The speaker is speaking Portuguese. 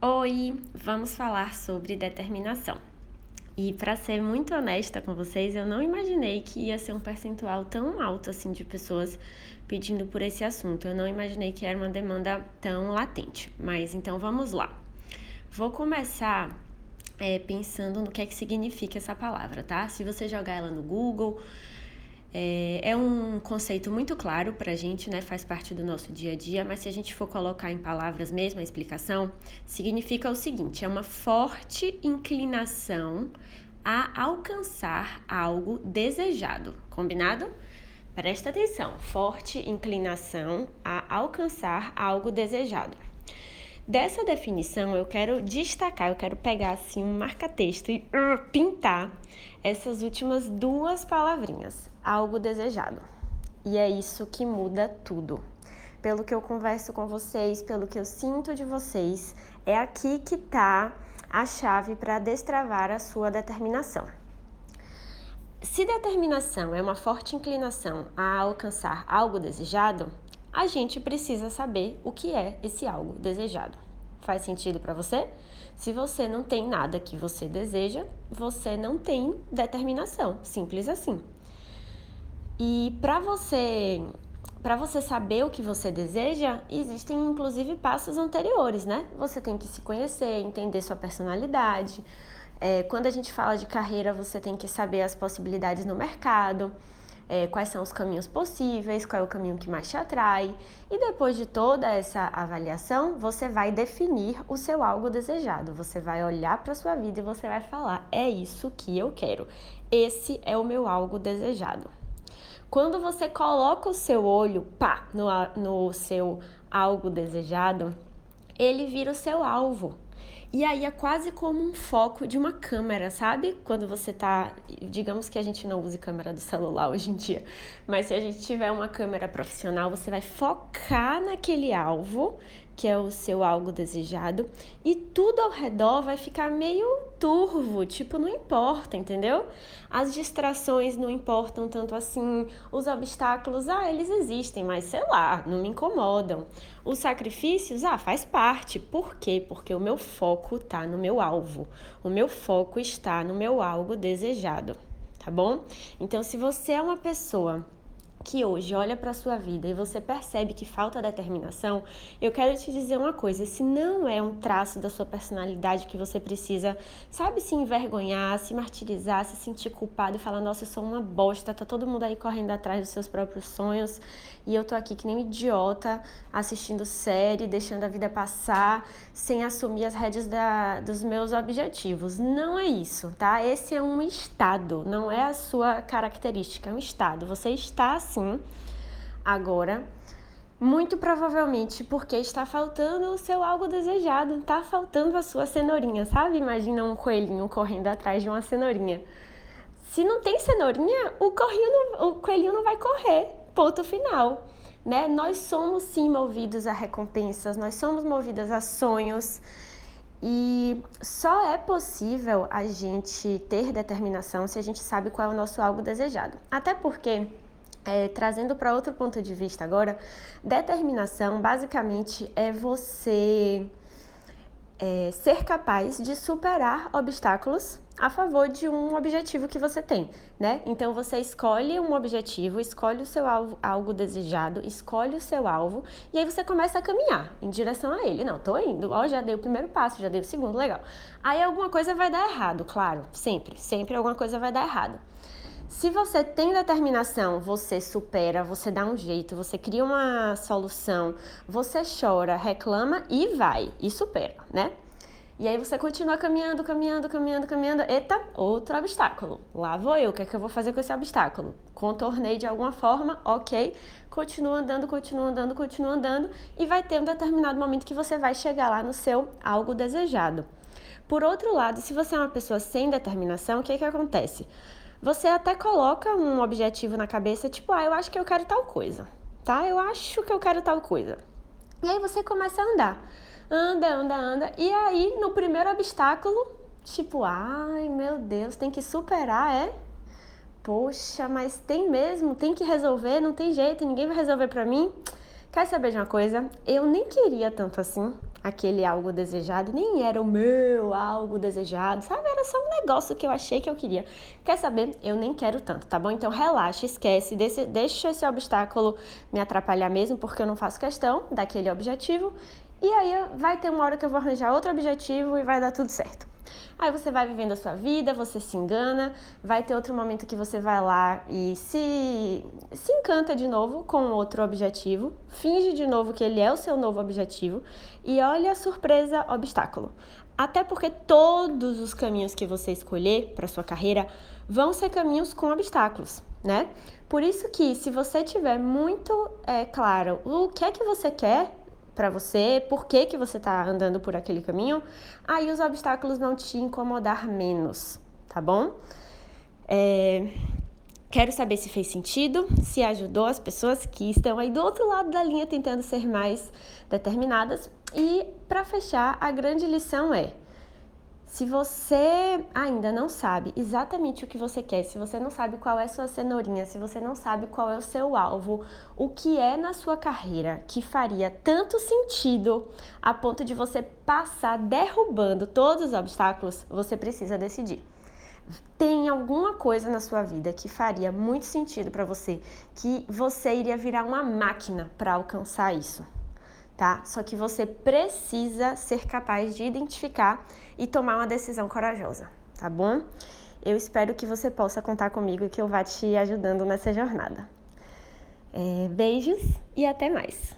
Oi, vamos falar sobre determinação. E para ser muito honesta com vocês, eu não imaginei que ia ser um percentual tão alto assim de pessoas pedindo por esse assunto. Eu não imaginei que era uma demanda tão latente. Mas então vamos lá. Vou começar é, pensando no que é que significa essa palavra, tá? Se você jogar ela no Google, é, é um conceito muito claro para a gente, né? Faz parte do nosso dia a dia, mas se a gente for colocar em palavras mesmo a explicação, significa o seguinte: é uma forte inclinação a alcançar algo desejado. Combinado? Presta atenção, forte inclinação a alcançar algo desejado. Dessa definição, eu quero destacar, eu quero pegar assim um marca-texto e uh, pintar essas últimas duas palavrinhas, algo desejado. E é isso que muda tudo. Pelo que eu converso com vocês, pelo que eu sinto de vocês, é aqui que está a chave para destravar a sua determinação. Se determinação é uma forte inclinação a alcançar algo desejado, a gente precisa saber o que é esse algo desejado. Faz sentido para você? Se você não tem nada que você deseja, você não tem determinação, simples assim. E para você para você saber o que você deseja, existem inclusive passos anteriores, né? Você tem que se conhecer, entender sua personalidade. É, quando a gente fala de carreira, você tem que saber as possibilidades no mercado é, quais são os caminhos possíveis, qual é o caminho que mais te atrai. E depois de toda essa avaliação, você vai definir o seu algo desejado. Você vai olhar para sua vida e você vai falar: é isso que eu quero. Esse é o meu algo desejado. Quando você coloca o seu olho pá, no, no seu algo desejado, ele vira o seu alvo. E aí é quase como um foco de uma câmera, sabe? Quando você tá, digamos que a gente não use câmera do celular hoje em dia, mas se a gente tiver uma câmera profissional, você vai focar naquele alvo que é o seu algo desejado, e tudo ao redor vai ficar meio turvo, tipo, não importa, entendeu? As distrações não importam tanto assim, os obstáculos, ah, eles existem, mas sei lá, não me incomodam. Os sacrifícios, ah, faz parte. Por quê? Porque o meu foco tá no meu alvo. O meu foco está no meu algo desejado, tá bom? Então, se você é uma pessoa que hoje olha para a sua vida e você percebe que falta determinação, eu quero te dizer uma coisa: se não é um traço da sua personalidade que você precisa, sabe, se envergonhar, se martirizar, se sentir culpado e falar, nossa, eu sou uma bosta, tá todo mundo aí correndo atrás dos seus próprios sonhos e eu tô aqui que nem um idiota assistindo série, deixando a vida passar, sem assumir as rédeas da, dos meus objetivos. Não é isso, tá? Esse é um estado, não é a sua característica, é um estado. Você está assim agora, muito provavelmente porque está faltando o seu algo desejado, está faltando a sua cenourinha, sabe? Imagina um coelhinho correndo atrás de uma cenourinha. Se não tem cenourinha, o, não, o coelhinho não vai correr ponto final. Né? Nós somos sim movidos a recompensas, nós somos movidas a sonhos. E só é possível a gente ter determinação se a gente sabe qual é o nosso algo desejado. Até porque, é, trazendo para outro ponto de vista agora, determinação basicamente é você é, ser capaz de superar obstáculos a favor de um objetivo que você tem, né? Então você escolhe um objetivo, escolhe o seu alvo, algo desejado, escolhe o seu alvo e aí você começa a caminhar em direção a ele. Não, tô indo, ó, já dei o primeiro passo, já dei o segundo, legal. Aí alguma coisa vai dar errado, claro, sempre, sempre alguma coisa vai dar errado. Se você tem determinação, você supera, você dá um jeito, você cria uma solução, você chora, reclama e vai, e supera, né? E aí você continua caminhando, caminhando, caminhando, caminhando. Eita, outro obstáculo. Lá vou eu. O que é que eu vou fazer com esse obstáculo? Contornei de alguma forma, ok. Continua andando, continua andando, continua andando. E vai ter um determinado momento que você vai chegar lá no seu algo desejado. Por outro lado, se você é uma pessoa sem determinação, o que é que acontece? Você até coloca um objetivo na cabeça, tipo, ah, eu acho que eu quero tal coisa, tá? Eu acho que eu quero tal coisa. E aí você começa a andar anda, anda, anda. E aí, no primeiro obstáculo, tipo, ai meu Deus, tem que superar, é? Poxa, mas tem mesmo, tem que resolver, não tem jeito, ninguém vai resolver pra mim. Quer saber de uma coisa? Eu nem queria tanto assim aquele algo desejado, nem era o meu algo desejado, sabe? Era só um negócio que eu achei que eu queria. Quer saber? Eu nem quero tanto, tá bom? Então relaxa, esquece, deixa, deixa esse obstáculo me atrapalhar mesmo, porque eu não faço questão daquele objetivo. E aí vai ter uma hora que eu vou arranjar outro objetivo e vai dar tudo certo. Aí você vai vivendo a sua vida, você se engana, vai ter outro momento que você vai lá e se, se encanta de novo com outro objetivo, finge de novo que ele é o seu novo objetivo e olha a surpresa obstáculo. Até porque todos os caminhos que você escolher para sua carreira vão ser caminhos com obstáculos, né? Por isso que se você tiver muito é, claro o que é que você quer, para você, por que, que você está andando por aquele caminho, aí os obstáculos vão te incomodar menos, tá bom? É... Quero saber se fez sentido, se ajudou as pessoas que estão aí do outro lado da linha tentando ser mais determinadas. E para fechar, a grande lição é: se você ainda não sabe exatamente o que você quer, se você não sabe qual é a sua cenourinha, se você não sabe qual é o seu alvo, o que é na sua carreira que faria tanto sentido a ponto de você passar derrubando todos os obstáculos, você precisa decidir. Tem alguma coisa na sua vida que faria muito sentido para você, que você iria virar uma máquina para alcançar isso, tá? Só que você precisa ser capaz de identificar e tomar uma decisão corajosa, tá bom? Eu espero que você possa contar comigo e que eu vá te ajudando nessa jornada. É, beijos e até mais!